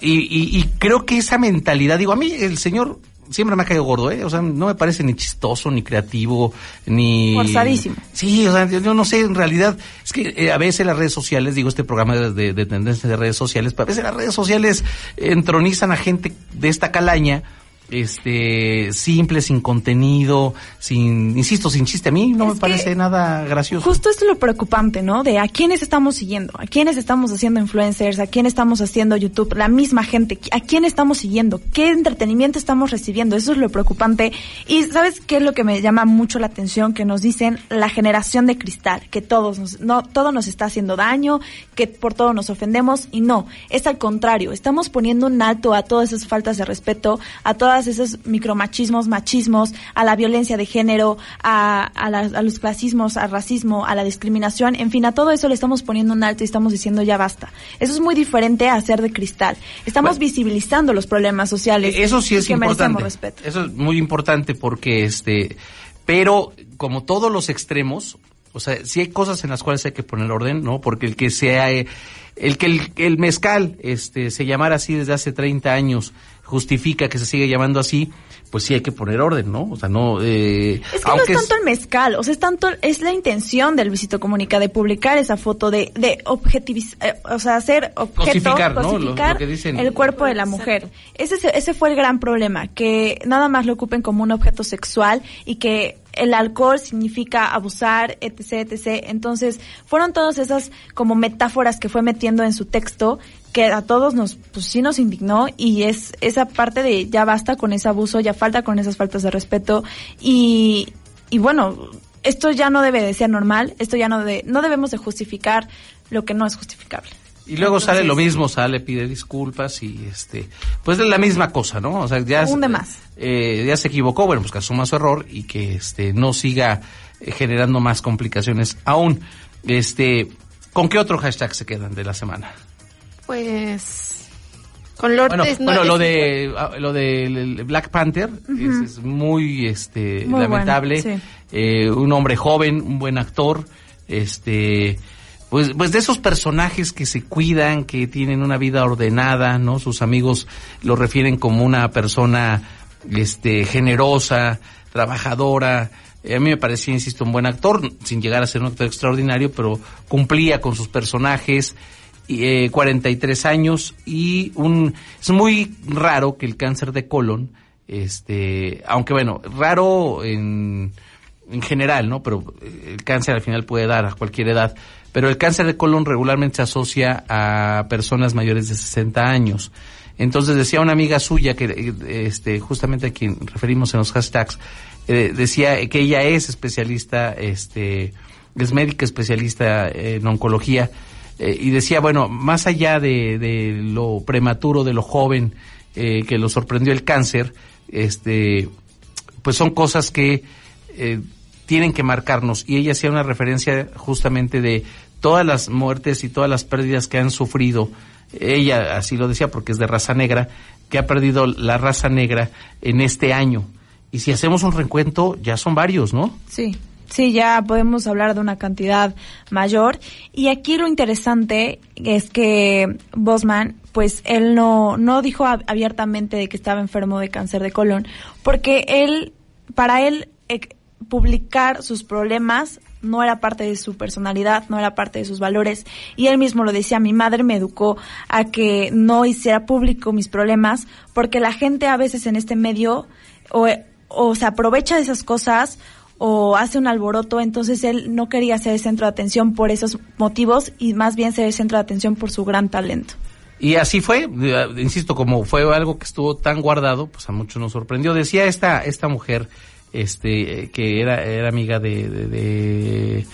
Y, y, y creo que esa mentalidad, digo, a mí el señor siempre me ha caído gordo, ¿eh? O sea, no me parece ni chistoso, ni creativo, ni... Forzadísimo. Sí, o sea, yo, no sé, en realidad, es que eh, a veces las redes sociales, digo, este programa de, de, de tendencias de redes sociales, pero a veces las redes sociales entronizan a gente de esta calaña, este, simple, sin contenido, sin, insisto, sin chiste. A mí no me parece nada gracioso. Justo esto es lo preocupante, ¿no? De a quiénes estamos siguiendo, a quiénes estamos haciendo influencers, a quién estamos haciendo YouTube, la misma gente, a quién estamos siguiendo, qué entretenimiento estamos recibiendo, eso es lo preocupante. Y ¿sabes qué es lo que me llama mucho la atención? Que nos dicen la generación de cristal, que todos nos, no, todo nos está haciendo daño, que por todo nos ofendemos, y no, es al contrario, estamos poniendo un alto a todas esas faltas de respeto, a todas esos micromachismos, machismos, a la violencia de género, a, a, la- a los clasismos, al racismo, a la discriminación, en fin, a todo eso le estamos poniendo un alto y estamos diciendo ya basta. Eso es muy diferente a ser de cristal. Estamos visibilizando los problemas sociales. Eso sí es que importante. respeto. Eso es muy importante porque este, pero como todos los extremos, o sea, sí hay cosas en las cuales hay que poner orden, ¿no? Porque el que sea, eh, el que el, el mezcal, este, se llamara así desde hace 30 años, justifica que se sigue llamando así, pues sí hay que poner orden, ¿no? O sea, no, eh, Es que no es tanto el mezcal, o sea, es tanto, es la intención del Luisito Comunica de publicar esa foto, de, de objetivizar, o sea, hacer objeto, Cosificar, ¿no? Lo- cosificar lo que dicen. el cuerpo de la mujer. Ese, es- ese fue el gran problema, que nada más lo ocupen como un objeto sexual y que el alcohol significa abusar, etc, etc. Entonces, fueron todas esas como metáforas que fue metiendo en su texto que a todos nos, pues sí nos indignó y es esa parte de ya basta con ese abuso, ya falta con esas faltas de respeto y, y bueno, esto ya no debe de ser normal, esto ya no de, no debemos de justificar lo que no es justificable. Y luego sale lo mismo, sale, pide disculpas y este, pues es la misma cosa, ¿no? O sea, ya, Hunde más. eh, ya se equivocó, bueno, pues que asuma su error y que este no siga eh, generando más complicaciones aún. Este, ¿con qué otro hashtag se quedan de la semana? Pues con Lord Bueno, no, bueno, lo de ah, lo de Black Panther es, es muy este Muy lamentable. bueno, sí. Eh, un hombre joven, un buen actor, este pues pues de esos personajes que se cuidan, que tienen una vida ordenada, ¿no? Sus amigos lo refieren como una persona este generosa, trabajadora. Eh, A mí me parecía, insisto, un buen actor, sin llegar a ser un actor extraordinario, pero cumplía con sus personajes eh, 43 años y un es muy raro que el cáncer de colon este aunque bueno raro en, en general no pero eh, el cáncer al final puede dar a cualquier edad pero el cáncer de colon regularmente se asocia a personas mayores de 60 años entonces decía una amiga suya que este justamente a quien referimos en los hashtags eh, decía que ella es especialista este es médica especialista en oncología eh, y decía, bueno, más allá de, de lo prematuro, de lo joven eh, que lo sorprendió el cáncer, este, pues son cosas que tienen que marcarnos. Y ella hacía una referencia justamente de todas las muertes y todas las pérdidas que han sufrido, ella así lo decía porque es de raza negra, que ha perdido la raza negra en este año. Y si hacemos un recuento, ya son varios, ¿no? Sí. Sí, ya podemos hablar de una cantidad mayor. Y aquí lo interesante es que Bosman, pues él no, no dijo abiertamente de que estaba enfermo de cáncer de colon, porque él, para él, eh, publicar sus problemas no era parte de su personalidad, no era parte de sus valores. Y él mismo lo decía, mi madre me educó a que no hiciera público mis problemas, porque la gente a veces en este medio o, o se aprovecha de esas cosas o hace un alboroto, entonces él no quería ser el centro de atención por esos motivos y más bien ser el centro de atención por su gran talento. Y así fue, eh, insisto, como fue algo que estuvo tan guardado, pues a muchos nos sorprendió. Decía esta, esta mujer, este, que era, era amiga de, de,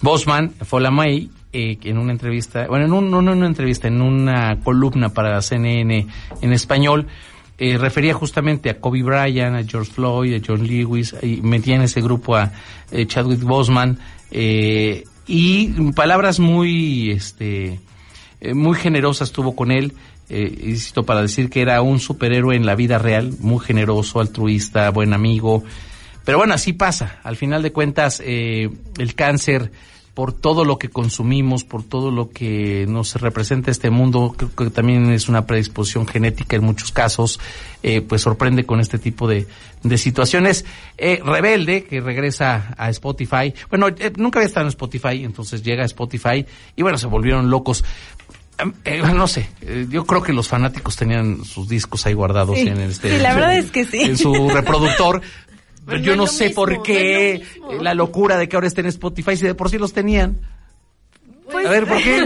Bosman, Fola May, eh, en una entrevista, bueno, en un, no en una entrevista, en una columna para CNN en español, eh, refería justamente a Kobe Bryant, a George Floyd, a John Lewis, y metía en ese grupo a eh, Chadwick Boseman, eh, y palabras muy, este, muy generosas tuvo con él, insisto, para decir que era un superhéroe en la vida real, muy generoso, altruista, buen amigo, pero bueno, así pasa, al final de cuentas, el cáncer por todo lo que consumimos, por todo lo que nos representa este mundo, creo que también es una predisposición genética en muchos casos, eh, pues sorprende con este tipo de, de situaciones. Eh, Rebelde, que regresa a Spotify, bueno, eh, nunca había estado en Spotify, entonces llega a Spotify y bueno, se volvieron locos. no sé, yo creo que los fanáticos tenían sus discos ahí guardados en este, la verdad es que sí. en su reproductor, yo no, sé por qué la locura de que ahora estén en Spotify si de por sí los tenían. Pues a ver, ¿por qué?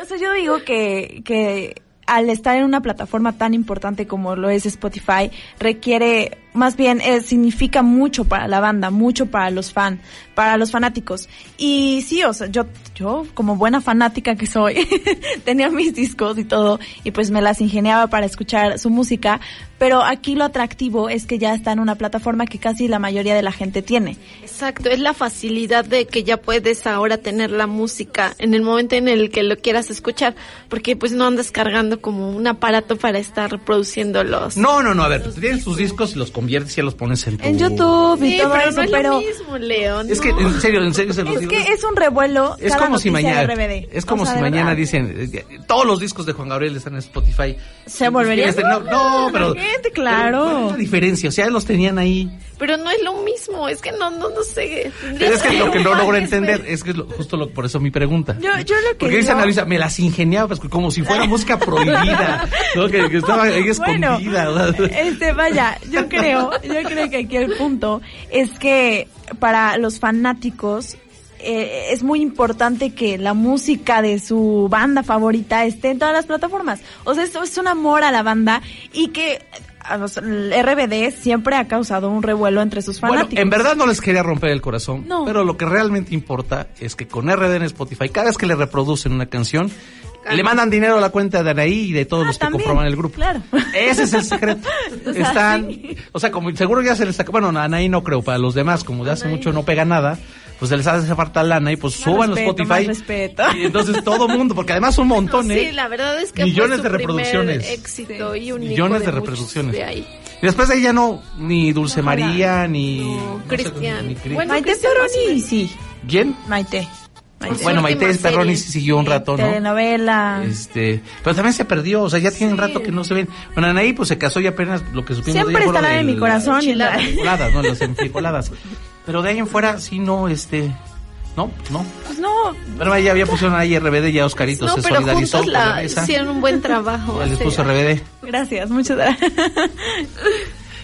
o sea, yo digo que, que al estar en una plataforma tan importante como lo es Spotify, requiere más bien eh, significa mucho para la banda, mucho para los fans, para los fanáticos. Y sí, o sea, yo, yo como buena fanática que soy, tenía mis discos y todo, y pues me las ingeniaba para escuchar su música, pero aquí lo atractivo es que ya está en una plataforma que casi la mayoría de la gente tiene. Exacto, es la facilidad de que ya puedes ahora tener la música en el momento en el que lo quieras escuchar, porque pues no andas cargando como un aparato para estar reproduciéndolos. No, no, no, a ver, tienes tus discos y los conviertes y los pones en tu... En YouTube y todo pero eso, no es pero... lo mismo, León. Es que, en serio, en serio se los Es digo. que es un revuelo. Es cada como si mañana, RBD. es como O sea, si mañana verdad. dicen, eh, todos los discos de Juan Gabriel están en Spotify. Se volvería Este, no, no, pero... gente, claro. ¿Cuál es la diferencia? O sea, los tenían ahí. Pero no es lo mismo, es que no, no, no sé. Pero es que lo que no logro entender es que es lo- justo lo, por eso mi pregunta. Yo, yo lo que Porque dice Ana Luisa, me las ingeniaba pues, como si fuera música prohibida, ¿no? que, que estaba ahí escondida. este, vaya, yo creo, yo creo que aquí el punto es que para los fanáticos eh, es muy importante que la música de su banda favorita esté en todas las plataformas. O sea, esto es un amor a la banda y que el RBD siempre ha causado un revuelo entre sus Bueno, fanáticos. en verdad no les quería romper el corazón, No. pero lo que realmente importa es que con RD en Spotify, cada vez que le reproducen una canción, le mandan dinero a la cuenta de Anaí y de todos los que Ah, también, conforman el grupo. Claro. Ese es el secreto. O sea, Están, sí. o sea, como seguro ya se les saca, bueno, Anaí no creo, para los demás, como de hace mucho no pega nada, pues se les hace falta lana y pues Más suban respeto, Spotify. más respeto. Y entonces todo mundo, porque además un montón, Sí, ¿eh? la verdad es que Millones fue su de reproducciones. éxito y único Millones de, muchos reproducciones. de ahí. Y después de ahí ya no, ni Dulce María, ni... no Cristian. ni Bueno, Maite Perroni, sí. ¿Quién? Maite. Maite. Bueno, Maite Perroni sí siguió un rato, ¿no? Telenovela. Este, pero también se perdió, o sea, ya tiene un rato que no se ven. Bueno, Anaí pues se casó y apenas lo que supimos Siempre de ella estará en mi corazón. y la- Las ¿no? Las enfrijoladas. Pero de ahí en fuera, sí, no, este, no, no. Pues no, Pero ya había pusieron ahí RBD, ya Oscarito No, se pero solidarizó juntos la hicieron un buen trabajo. Ya les puso RBD. gracias, muchas gracias.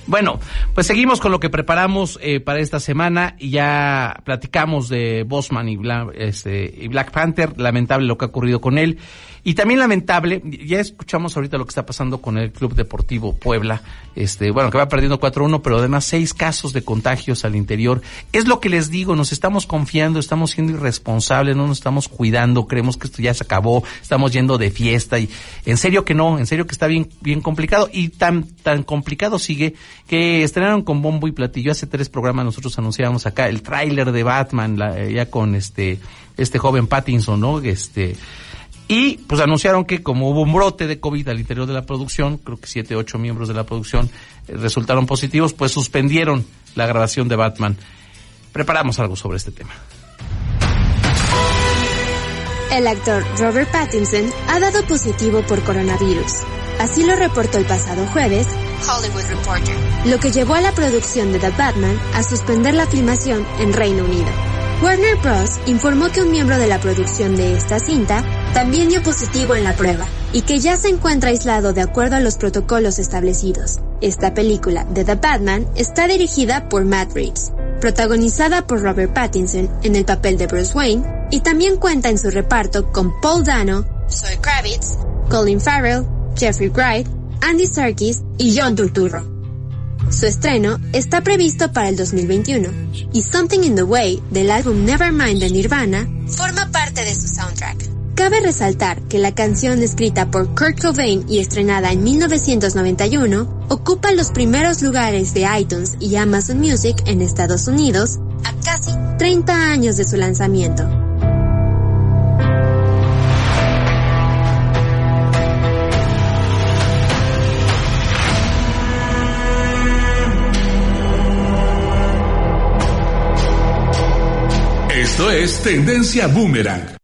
Bueno, pues seguimos con lo que preparamos eh, para esta semana y ya platicamos de Bosman y Black, este, y Black Panther, lamentable lo que ha ocurrido con él. Y también lamentable, ya escuchamos ahorita lo que está pasando con el Club Deportivo Puebla, este, bueno, que va perdiendo 4-1, pero además seis casos de contagios al interior. Es lo que les digo, nos estamos confiando, estamos siendo irresponsables, no nos estamos cuidando, creemos que esto ya se acabó, estamos yendo de fiesta y en serio que no, en serio que está bien, bien complicado y tan, tan complicado sigue que estrenaron con bombo y platillo. Hace tres programas nosotros anunciábamos acá el tráiler de Batman, la, ya con este, este joven Pattinson, ¿no? Este, y pues anunciaron que como hubo un brote de COVID al interior de la producción, creo que siete, ocho miembros de la producción eh, resultaron positivos, pues suspendieron la grabación de Batman. Preparamos algo sobre este tema. El actor Robert Pattinson ha dado positivo por coronavirus. Así lo reportó el pasado jueves Hollywood Reporter, lo que llevó a la producción de The Batman a suspender la filmación en Reino Unido. Warner Bros. informó que un miembro de la producción de esta cinta también dio positivo en la prueba y que ya se encuentra aislado de acuerdo a los protocolos establecidos. Esta película de The Batman está dirigida por Matt Reeves, protagonizada por Robert Pattinson en el papel de Bruce Wayne y también cuenta en su reparto con Paul Dano, Zoe Kravitz, Colin Farrell, Jeffrey Wright, Andy Serkis y John Turturro. Su estreno está previsto para el 2021 y Something in the Way del álbum Nevermind de Nirvana forma parte de su soundtrack. Cabe resaltar que la canción escrita por Kurt Cobain y estrenada en 1991 ocupa los primeros lugares de iTunes y Amazon Music en Estados Unidos a casi 30 años de su lanzamiento. Esto es Tendencia Boomerang.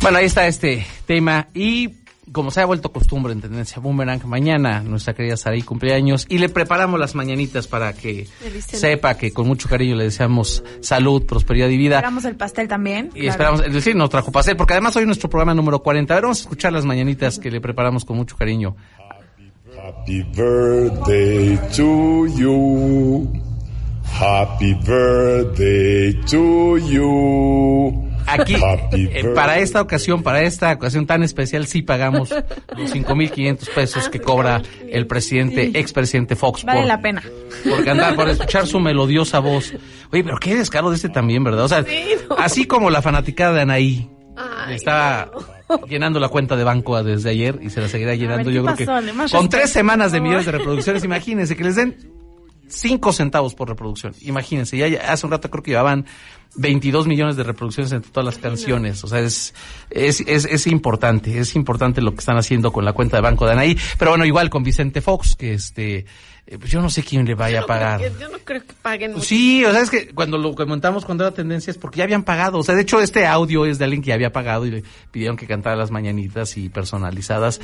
Bueno, ahí está este tema y como se ha vuelto costumbre en Tendencia Boomerang, mañana nuestra querida Saraí cumpleaños y le preparamos las mañanitas para que sepa que con mucho cariño le deseamos salud, prosperidad y vida. Esperamos el pastel también. Y esperamos, es decir, nos trajo pastel, porque además hoy es nuestro programa número 40. A ver, vamos a escuchar las mañanitas que le preparamos con mucho cariño. Happy birthday to you. Happy birthday to you. Aquí, eh, para esta ocasión, para esta ocasión tan especial, sí pagamos los 5.500 pesos que cobra el presidente, expresidente Fox. Vale por, la pena. Por cantar, por escuchar su melodiosa voz. Oye, pero qué descaro de este también, ¿verdad? O sea, así como la fanaticada de Anaí estaba llenando la cuenta de banco desde ayer y se la seguirá llenando, ¿qué yo creo que con tres semanas de millones de reproducciones, imagínense que les den cinco centavos por reproducción. Imagínense, ya hace un rato creo que llevaban 22 millones de reproducciones entre todas las canciones. O sea, es, es, es, es importante, es importante lo que están haciendo con la cuenta de banco de Anaí. Pero bueno, igual con Vicente Fox, que este, eh, pues yo no sé quién le vaya a pagar. Yo no creo que paguen mucho. Sí, o sea, es que cuando lo comentamos cuando era tendencia es porque ya habían pagado. O sea, de hecho, este audio es de alguien que ya había pagado y le pidieron que cantara las mañanitas y personalizadas.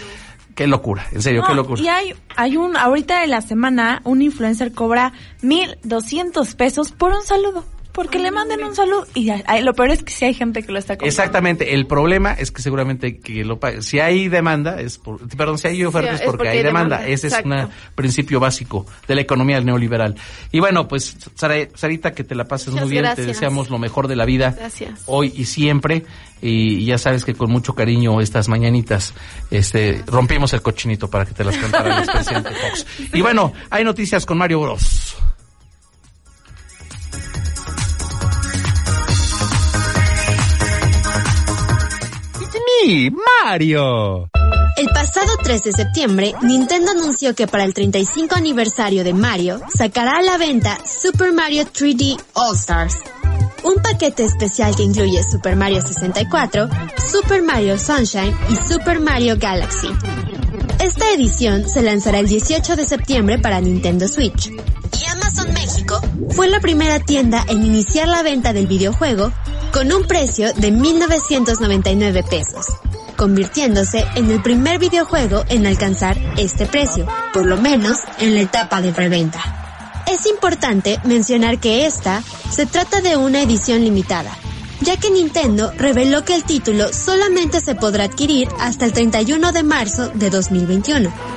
Qué locura, en serio, No, qué locura. Y hay, hay un, ahorita de la semana, un influencer cobra 1.200 pesos por un saludo. Porque le manden un saludo. Y ya, lo peor es que sí hay gente que lo está cobrando. Exactamente, el problema es que seguramente que lo pague. Si hay demanda, es por, perdón, si hay oferta Sí, es es porque, hay demanda. demanda, Ese exacto. es un principio básico de la economía neoliberal. Y bueno, pues, Sarita, que te la pases Muchas muy bien, te deseamos lo mejor de la vida. Gracias. Hoy y siempre. Y ya sabes que con mucho cariño estas mañanitas, este, rompimos el cochinito para que te las cantara el expresidente Fox. Y bueno, hay noticias con Mario Bros. ¡Mi Mario! El pasado 3 de septiembre, Nintendo anunció que para el 35 aniversario de Mario, sacará a la venta Super Mario 3D All Stars. Un paquete especial que incluye Super Mario 64, Super Mario Sunshine y Super Mario Galaxy. Esta edición se lanzará el 18 de septiembre para Nintendo Switch. Y Amazon México fue la primera tienda en iniciar la venta del videojuego con un precio de 1.999 pesos, convirtiéndose en el primer videojuego en alcanzar este precio, por lo menos en la etapa de preventa. Es importante mencionar que esta se trata de una edición limitada, ya que Nintendo reveló que el título solamente se podrá adquirir hasta el 31 de marzo de 2021.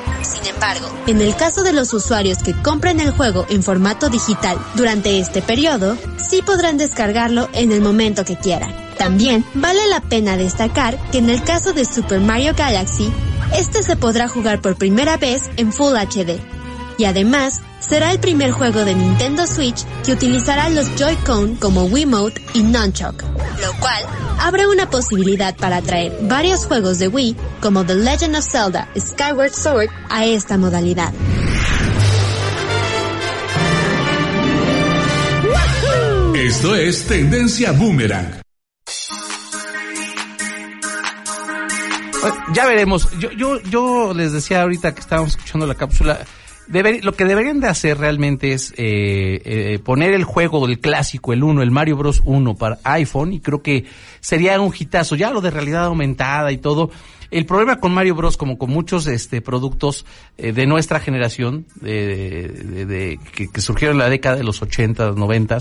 En el caso de los usuarios que compren el juego en formato digital durante este periodo, sí podrán descargarlo en el momento que quieran. También vale la pena destacar que en el caso de Super Mario Galaxy, este se podrá jugar por primera vez en Full HD. Y además, será el primer juego de Nintendo Switch que utilizará los Joy-Con como Wiimote y Nunchuk, lo cual abre una posibilidad para traer varios juegos de Wii, como The Legend of Zelda Skyward Sword, a esta modalidad. Esto es Tendencia Boomerang. Ya veremos. Yo, yo, yo les decía ahorita que estábamos escuchando la cápsula. Lo que deberían de hacer realmente es eh, eh, poner el juego del clásico, el 1, el Mario Bros 1 para iPhone y creo que sería un hitazo. Ya lo de realidad aumentada y todo. El problema con Mario Bros, como con muchos este, productos eh, de nuestra generación, de, de- que surgieron en la década de los 80, 90,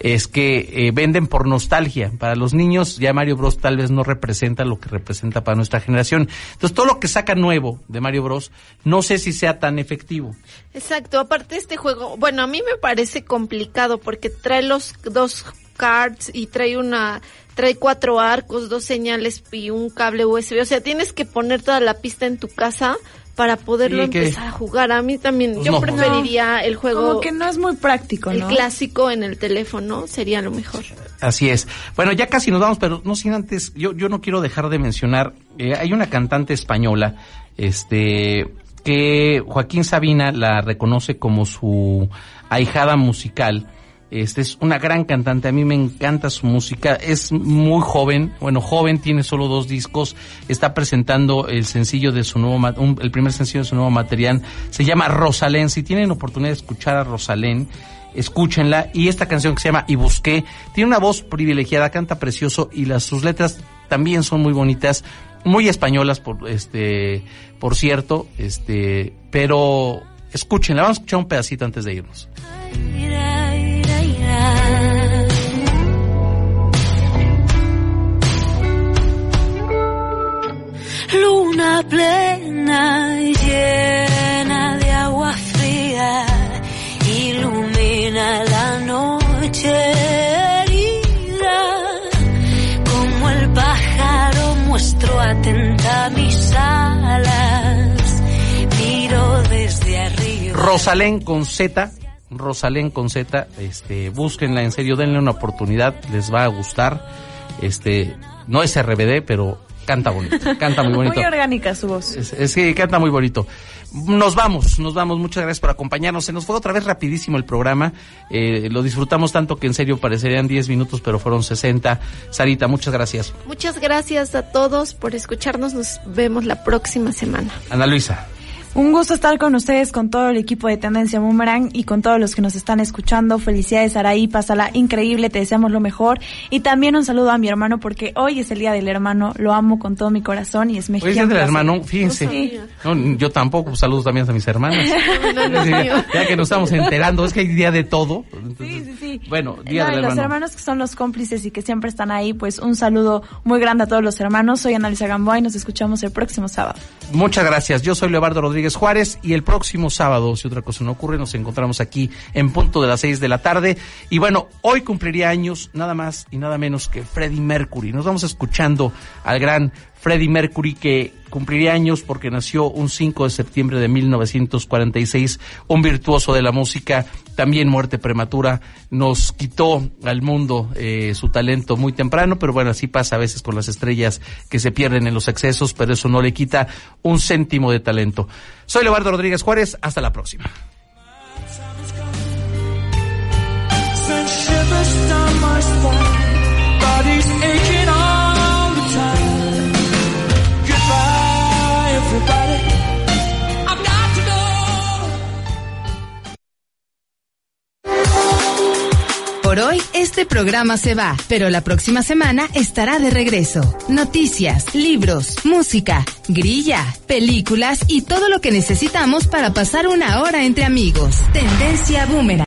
es que eh, venden por nostalgia. Para los niños ya Mario Bros tal vez no representa lo que representa para nuestra generación. Entonces todo lo que saca nuevo de Mario Bros no sé si sea tan efectivo. Exacto, aparte este juego, bueno, a mí me parece complicado porque trae los dos cards y trae una, trae cuatro arcos, dos señales y un cable USB, o sea, tienes que poner toda la pista en tu casa para poderlo empezar a jugar. A mí también, Pues yo no. preferiría el juego, Como que no es muy práctico, el ¿no? clásico en el teléfono, sería lo mejor. Así es. Bueno, ya casi nos vamos, pero no sin antes, yo, yo no quiero dejar de mencionar, eh, hay una cantante española, este, que Joaquín Sabina la reconoce como su ahijada musical. Este es una gran cantante, a mí me encanta su música, es muy joven, bueno, joven, tiene solo dos discos, está presentando el sencillo de su nuevo, el primer sencillo de su nuevo material, se llama Rosalén, si tienen oportunidad de escuchar a Rosalén, escúchenla, y esta canción que se llama Y Busqué, tiene una voz privilegiada, canta precioso, y las, sus letras también son muy bonitas, muy españolas, por, este, por cierto, este, pero escúchenla, vamos a escuchar un pedacito antes de irnos. Luna plena llena de agua fría, ilumina la noche herida. Como el pájaro muestro atenta mis alas, miro desde arriba. Rosalén con Z, Rosalén con Z, este, búsquenla en serio, denle una oportunidad, les va a gustar. Este, no es RBD, pero canta bonito, canta muy bonito. Muy orgánica su voz. Es, es que canta muy bonito. Nos vamos, nos vamos. Muchas gracias por acompañarnos. Se nos fue otra vez rapidísimo el programa. Eh, lo disfrutamos tanto que en serio parecerían 10 minutos, pero fueron 60. Sarita, muchas gracias. Muchas gracias a todos por escucharnos, nos vemos la próxima semana. Ana Luisa. Un gusto estar con ustedes, con todo el equipo de Tendencia Boomerang y con todos los que nos están escuchando. Felicidades, Araí, pásala increíble, te deseamos lo mejor. Y también un saludo a mi hermano, porque hoy es el día del hermano, lo amo con todo mi corazón y es Hoy mexicano. es día del hermano, fíjense. Sí. No, yo tampoco, saludos también a mis hermanas. No, no, Sí, no. ya, ya que nos estamos enterando, es que hay día de todo. Entonces, Bueno, día No, y del los hermano. hermanos que son los cómplices y que siempre están ahí, pues un saludo muy grande a todos los hermanos. Soy Analisa Gamboa y nos escuchamos el próximo sábado. Muchas gracias. Yo soy Leobardo Rodríguez Juárez y el próximo sábado, si otra cosa no ocurre, nos encontramos aquí en punto de las seis de la tarde. Y bueno, hoy cumpliría años nada más y nada menos que Freddie Mercury. Nos vamos escuchando al gran Freddie Mercury que cumpliría años porque nació un 5 de septiembre de 1946, un virtuoso de la música, también muerte prematura, nos quitó al mundo eh, su talento muy temprano, pero bueno, así pasa a veces con las estrellas que se pierden en los excesos, pero eso no le quita un céntimo de talento. Soy Leobardo Rodríguez Juárez, hasta la próxima. Por hoy, este programa se va, pero la próxima semana estará de regreso. Noticias, libros, música, grilla, películas y todo lo que necesitamos para pasar una hora entre amigos. Tendencia Boomerang.